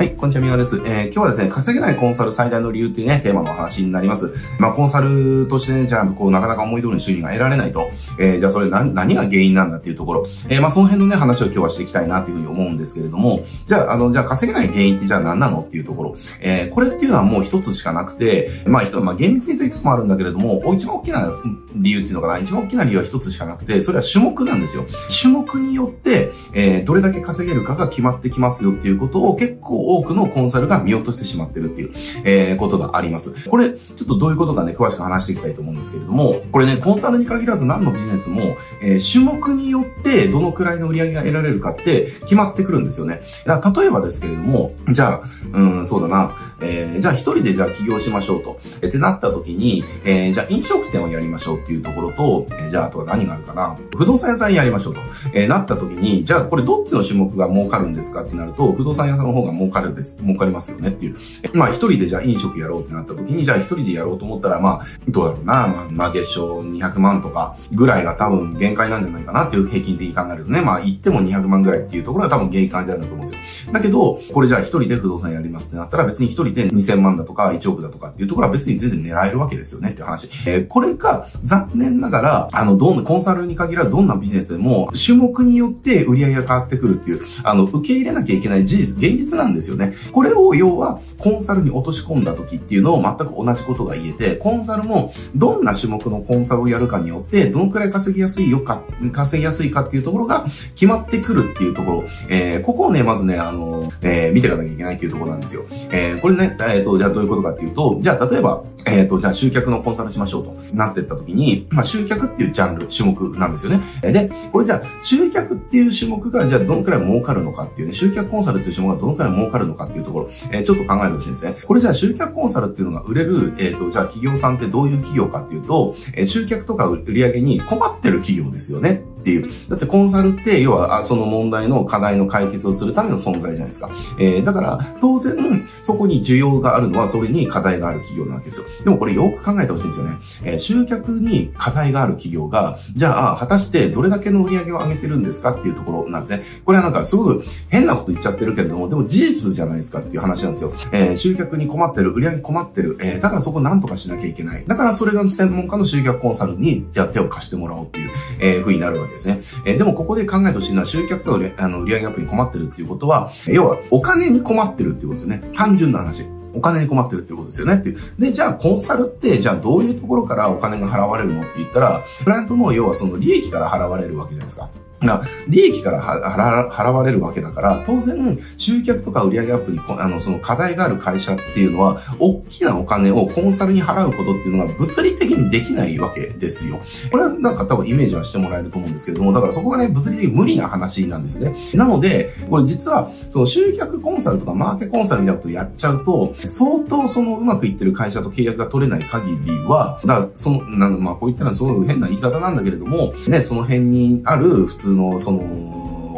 はい、こんにちは、みわです。えー、今日はですね、稼げないコンサル最大の理由っていうね、テーマのお話になります。まあ、コンサルとしてね、じゃあ、こう、なかなか思い通りの収入が得られないと、えー、じゃあ、それ何、何が原因なんだっていうところ、えー、まあ、その辺のね、話を今日はしていきたいなというふうに思うんですけれども、じゃあ、あの、じゃあ、稼げない原因ってじゃあ何なのっていうところ、えー、これっていうのはもう一つしかなくて、まあ、人、まあ、厳密に言うといくつもあるんだけれども、一番大きな理由っていうのかな、一番大きな理由は一つしかなくて、それは種目なんですよ。種目によって、えー、どれだけ稼げるかが決まってきますよっていうことを結構多くのコンサルが見落としてしまってるっていう、えー、ことがあります。これ、ちょっとどういうことかね、詳しく話していきたいと思うんですけれども、これね、コンサルに限らず何のビジネスも、えー、種目によってどのくらいの売り上げが得られるかって決まってくるんですよね。だから例えばですけれども、じゃあ、うん、そうだな、えー、じゃあ一人でじゃあ起業しましょうと。えってなった時に、えー、じゃあ飲食店をやりましょうっていうところと、えー、じゃああとは何があるかな。不動産屋さんやりましょうと。えー、なった時に、じゃあこれどっちの種目が儲かるんですかってなると、不動産屋さんの方が儲かるです。儲かりますよねっていう。まあ一人でじゃあ飲食やろうってなった時に、じゃあ一人でやろうと思ったら、まあ、どうだろうな、まあ、まあ、月賞200万とかぐらいが多分限界なんじゃないかなっていう平均的に考えるとね、まあ言っても200万ぐらいっていうところが多分限界であると思うんですよ。だけど、これじゃあ一人で不動産やりますってなったら別に一人で2000万だとか1億だとかっていうところは別に全然狙えるわけですよねっていう話。えー、これが残念ながら、あの、どんな、コンサルに限らずどんなビジネスでも種目によって売り上げが変わってくるっていう、あの、受け入れなきゃいけない事実、現実なんですよね。これを要はコンサルに落とし込んだ時っていうのを全く同じことが言えて、コンサルもどんな種目のコンサルをやるかによって、どのくらい稼ぎやすいよか、稼ぎやすいかっていうところが決まってくるっていうところ、えー、ここをね、まずね、あの、えー、見ていかなきゃいけないっていうところなんですよ。えー、これね、えっ、ー、と、じゃあどういうことかっていうと、じゃあ例えば、えっ、と、じゃあ集客のコンサルしましょうとなっていった時に、まあ集客っていうジャンル、種目なんですよね。で、これじゃあ集客っていう種目がじゃあどのくらい儲かるのかっていうね、集客コンサルっていう種目がどのくらい儲かるのかっていうところ、えー、ちょっと考えてほしいんですね。これじゃあ集客コンサルっていうのが売れる、えっ、と、じゃあ企業さんってどういう企業かっていうと、えー、集客とか売り上げに困ってる企業ですよね。っていう。だってコンサルって、要は、その問題の課題の解決をするための存在じゃないですか。えー、だから、当然、そこに需要があるのは、それに課題がある企業なわけですよ。でもこれよく考えてほしいんですよね。えー、集客に課題がある企業が、じゃあ、果たしてどれだけの売り上げを上げてるんですかっていうところなんですね。これはなんかすごく変なこと言っちゃってるけれども、でも事実じゃないですかっていう話なんですよ。えー、集客に困ってる、売り上げ困ってる、えー、だからそこなんとかしなきゃいけない。だからそれが専門家の集客コンサルに、じゃあ手を貸してもらおうっていう、えー、風になるわけですね。えー、でもここで考えてほしいのは、集客とかあの売上アップに困ってるっていうことは、要はお金に困ってるっていうことですね。単純な話。お金に困ってるってことですよねって。で、じゃあコンサルって、じゃあどういうところからお金が払われるのって言ったら、プライアントの要はその利益から払われるわけじゃないですか。が、利益から払われるわけだから、当然、集客とか売上アップに、あの、その課題がある会社っていうのは、大きなお金をコンサルに払うことっていうのが物理的にできないわけですよ。これはなんか多分イメージはしてもらえると思うんですけれども、だからそこがね、物理的に無理な話なんですね。なので、これ実は、その集客コンサルとかマーケコンサルみたいなことをやっちゃうと、相当そのうまくいってる会社と契約が取れない限りは、だからその、なまあこういったのはすごい変な言い方なんだけれども、ね、その辺にある普通の、その、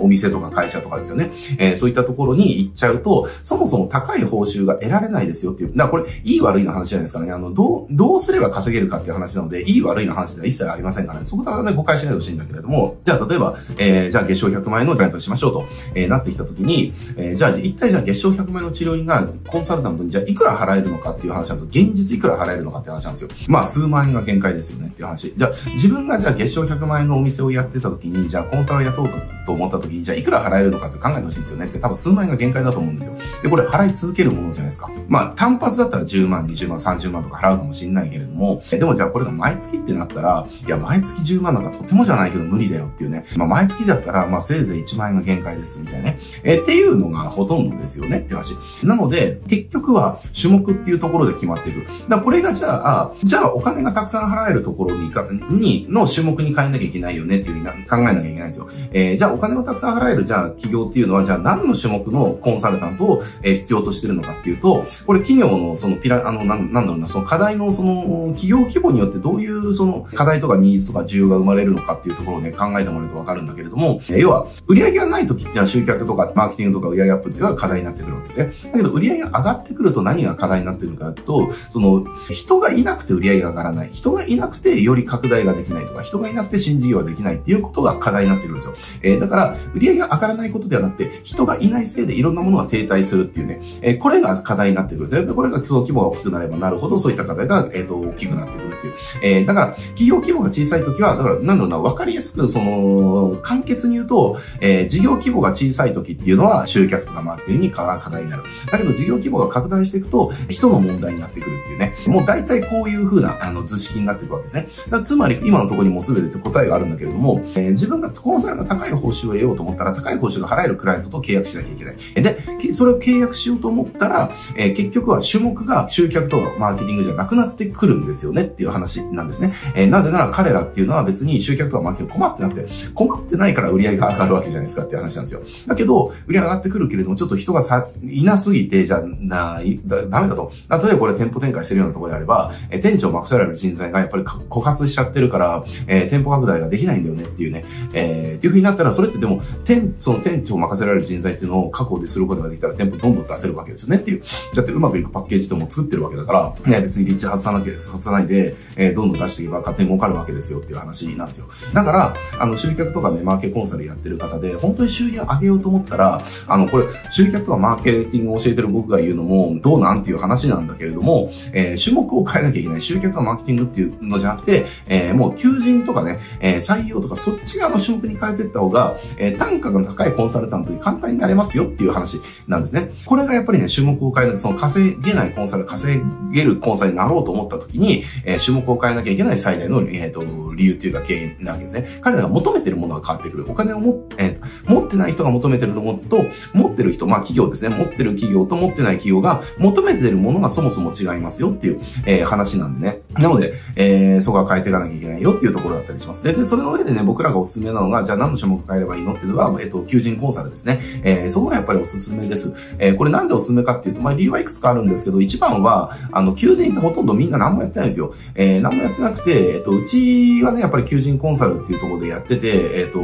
お店とか会社とかですよね。えー、そういったところに行っちゃうと、そもそも高い報酬が得られないですよっていう。だからこれ、いい悪いの話じゃないですかね。あの、どう、どうすれば稼げるかっていう話なので、いい悪いの話では一切ありませんからね。そこはね、誤解しないでほしいんだけれども、じゃあ例えば、えー、じゃあ月賞100万円のクライアントにしましょうと、えー、なってきたときに、えー、じゃあ一体じゃあ月賞100万円の治療院がコンサルタントにじゃあいくら払えるのかっていう話なんですよ。現実いくら払えるのかっていう話なんですよ。まあ、数万円が限界ですよねっていう話。じゃあ、自分がじゃあ月賞100万円のお店をやってたときに、じゃあコンサルを雇うとと思ったときに、じゃあいくら払えるのかって考えてほしいんですよねって多分数万円が限界だと思うんですよ。で、これ払い続けるものじゃないですか。まあ、単発だったら10万、20万、30万とか払うかもしれないけれども、でもじゃあこれが毎月ってなったら、いや、毎月10万なんかとてもじゃないけど無理だよっていうね。まあ、毎月だったら、まあ、せいぜい1万円が限界ですみたいなね。えっていうのがほとんどですよねって話。なので、結局は種目っていうところで決まっていく。だこれがじゃあ、じゃあお金がたくさん払えるところに、に、の種目に変えなきゃいけないよねっていうふうに考えなきゃいけないんですよ。えー、じゃあお金をたくさん払える、じゃあ企業っていうのは、じゃあ何の種目のコンサルタントを、え必要としてるのかっていうと、これ企業のそのピラ、あの、なん、なんだろうな、その課題のその企業規模によってどういうその課題とかニーズとか需要が生まれるのかっていうところをね、考えてもらうとわかるんだけれども、え要は、売上がない時っていうのは集客とかマーケティングとか売上アップっていうのが課題になってくるわけですね。だけど売上が上がってくると何が課題になってるかというと、その、人がいなくて売上が上がらない。人がいなくてより拡大ができないとか、人がいなくて新事業ができないっていうことが課題になってくるんですよ。えー、だから、売り上げが上がらないことではなくて、人がいないせいでいろんなものが停滞するっていうね、えー、これが課題になってくる。全部これが規模が大きくなればなるほど、そういった課題が、えっ、ー、と、大きくなってくるていう。えー、だから、企業規模が小さいときは、だから、なんだろうな、わかりやすく、その、簡潔に言うと、えー、事業規模が小さいときっていうのは、集客とかマーケティングに課題になる。だけど、事業規模が拡大していくと、人の問題になってくるっていうね。もう大体こういう風な、あの、図式になっていくわけですね。だつまり、今のところにも全て答えがあるんだけれども、えー、自分がコンサルが高い報酬を得ようと思ったら、高い報酬が払えるクライアントと契約しなきゃいけない。で、それを契約しようと思ったら、えー、結局は種目が集客とマーケティングじゃなくなってくるんですよねっていう話なんですね。えー、なぜなら彼らっていうのは別に集客とかマーケティング困ってなくて、困ってないから売り上げが上がるわけじゃないですかっていう話なんですよ。だけど、売り上げ上がってくるけれども、ちょっと人がさ、いなすぎて、じゃ、な、だ、ダメだと。例えばこれ店舗展開してるようなところであれば、えー、店長任せられる人材がやっぱり枯渇しちゃってるから、えー、店舗拡大ができないんだよねっていうね、えー、っていう風になったら、それってでも、店、その店長任せられる人材っていうのを確保ですることができたら、店舗どんどん出せるわけですよねっていう。だってうまくいくパッケージとも作ってるわけだから、ね、別にリッチ外さなきゃ、外さないで、えー、どんどん出していけば勝手に儲かるわけですよっていう話なんですよ。だから、あの、集客とかね、マーケコンサルやってる方で、本当に収入を上げようと思ったら、あの、これ、集客とかマーケティングを教えてる僕が言うのも、どうなんていう話なんだけれども、えー、種目を変えなきゃいけない。集客とかマーケティングっていうのじゃなくて、えー、もう求人とかね、えー、採用とかそっち側の種目に変えていった方が、えー、単価が高いコンサルタントに簡単になれますよっていう話なんですね。これがやっぱりね、種目を変える、その稼げないコンサル、稼げるコンサルになろうと思った時に、えー、注目を変えなきゃいけない最大の、えっ、ー、と、理由というか原因なわけですね。彼らが求めてるものが変わってくる。お金をも、えー、持ってない人が求めてるものと、持ってる人、まあ企業ですね。持ってる企業と持ってない企業が求めてるものがそもそも違いますよっていう、えー、話なんでね。なので、えー、そこは変えていかなきゃいけないよっていうところだったりします。で、でそれの上でね、僕らがおすすめなのが、じゃあ何の種目変えればいいのっていうのは、えっ、と、求人コンサルですね。えー、そこがやっぱりおすすめです。えー、これなんでおすすめかっていうと、まあ理由はいくつかあるんですけど、一番は、あの、求人ってほとんどみんな何もやってないんですよ。えー、何もやってなくて、えっ、と、うちはね、やっぱり求人コンサルっていうところでやってて、えっ、と、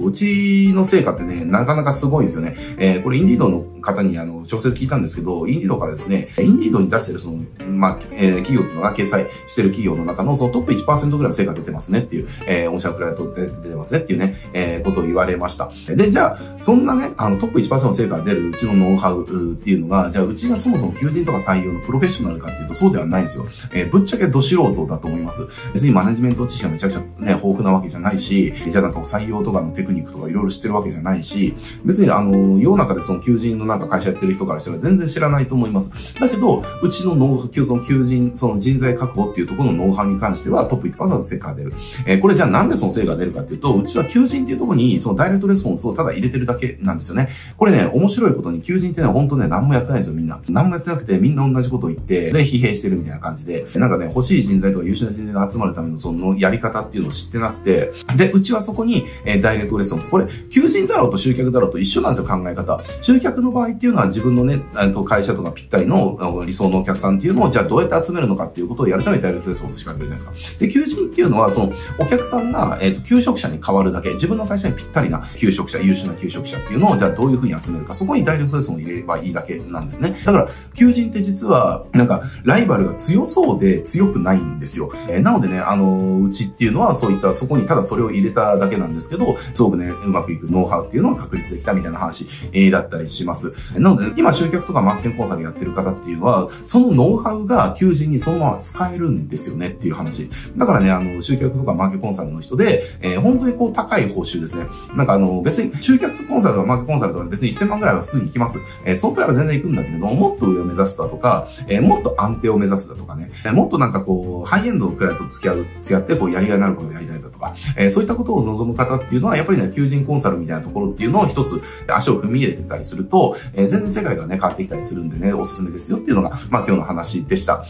うちの成果ってね、なかなかすごいんですよね。えー、これインディードの方にあの、直接聞いたんですけど、インディードからですね、インディードに出してるその、まあ、えー、企業っていうのが掲載してる企業の中のそのトップ1%ぐらいの成果出てますねっていう、えー、御社クライアントで出てますねっていうね、えー、ことを言われました。で、じゃあ、そんなね、あの、トップ1%の成果が出るうちのノウハウっていうのが、じゃあ、うちがそもそも求人とか採用のプロフェッショナルかっていうと、そうではないんですよ。えー、ぶっちゃけど素人だと思います。別にマネジメント知識がめちゃくちゃね、豊富なわけじゃないし、じゃあなんか採用とかのテクニックとかいろいろ知ってるわけじゃないし、別にあの、世の中でその求人のなんか会社やってる人からしたら全然知らないと思います。だけど、うちのノウハウ、その求人、その人材確保っていうところのノウハウに関してはトップ1%成果が出る。えー、これじゃあなんでその成果が出るかっていうと、うちは求人っていうところにそのダイレクトレスポンスをただ入れてるだけなんですよね。これね、面白いことに求人ってね、本当ね、何もやってないんですよ、みんな。何もやってなくて、みんな同じことを言って、で、疲弊してるみたいな感じで、なんかね、欲しい人材とか優秀な人材が集まるためのそのやり方っていうのを知ってなくて、で、うちはそこに、えー、ダイレクトレスポンス。これ、求人だろうと集客だろうと一緒なんですよ、考え方。集客の場合っていうのは自分のね、と会社とかぴったりの理想のお客さんっていうのを、じゃゃあどうやって集めるのかっていうことをやるためにダイレクトレスポンス仕掛けるじゃないですか。で、求人っていうのは、その、お客さんが、えっ、ー、と、求職者に変わるだけ、自分の会社にぴったりな求職者、優秀な求職者っていうのを、じゃあどういうふうに集めるか、そこにダイレクトレスポンスを入れればいいだけなんですね。だから、求人って実は、なんか、ライバルが強そうで強くないんですよ。えー、なのでね、あの、うちっていうのは、そういった、そこにただそれを入れただけなんですけど、すごくね、うまくいくノウハウっていうのを確立できたみたいな話、えー、だったりします。なので、今集客とかマーケティングコンサルやってる方っていうのは、そのノウハウが求人にそのまま使えるんですよねっていう話。だからね、あの、集客とかマーケコンサルの人で、えー、本当にこう高い報酬ですね。なんかあの、別に集客コンサルとかマーケコンサルとか別に1000万ぐらいは普通に行きます。えー、そのくらいは全然行くんだけども、っと上を目指すだとか、えー、もっと安定を目指すだとかね、え、もっとなんかこう、ハイエンドのクライアントと付き合う、付き合って、こう、やりがいのあることをやりたいだとか、え、そういったことを望む方っていうのは、やっぱりね、求人コンサルみたいなところっていうのを一つ足を踏み入れてたりすると、え、全然世界がね、変わってきたりするんでね、おすすめですよっていうのが、まあ今日の話でしたした。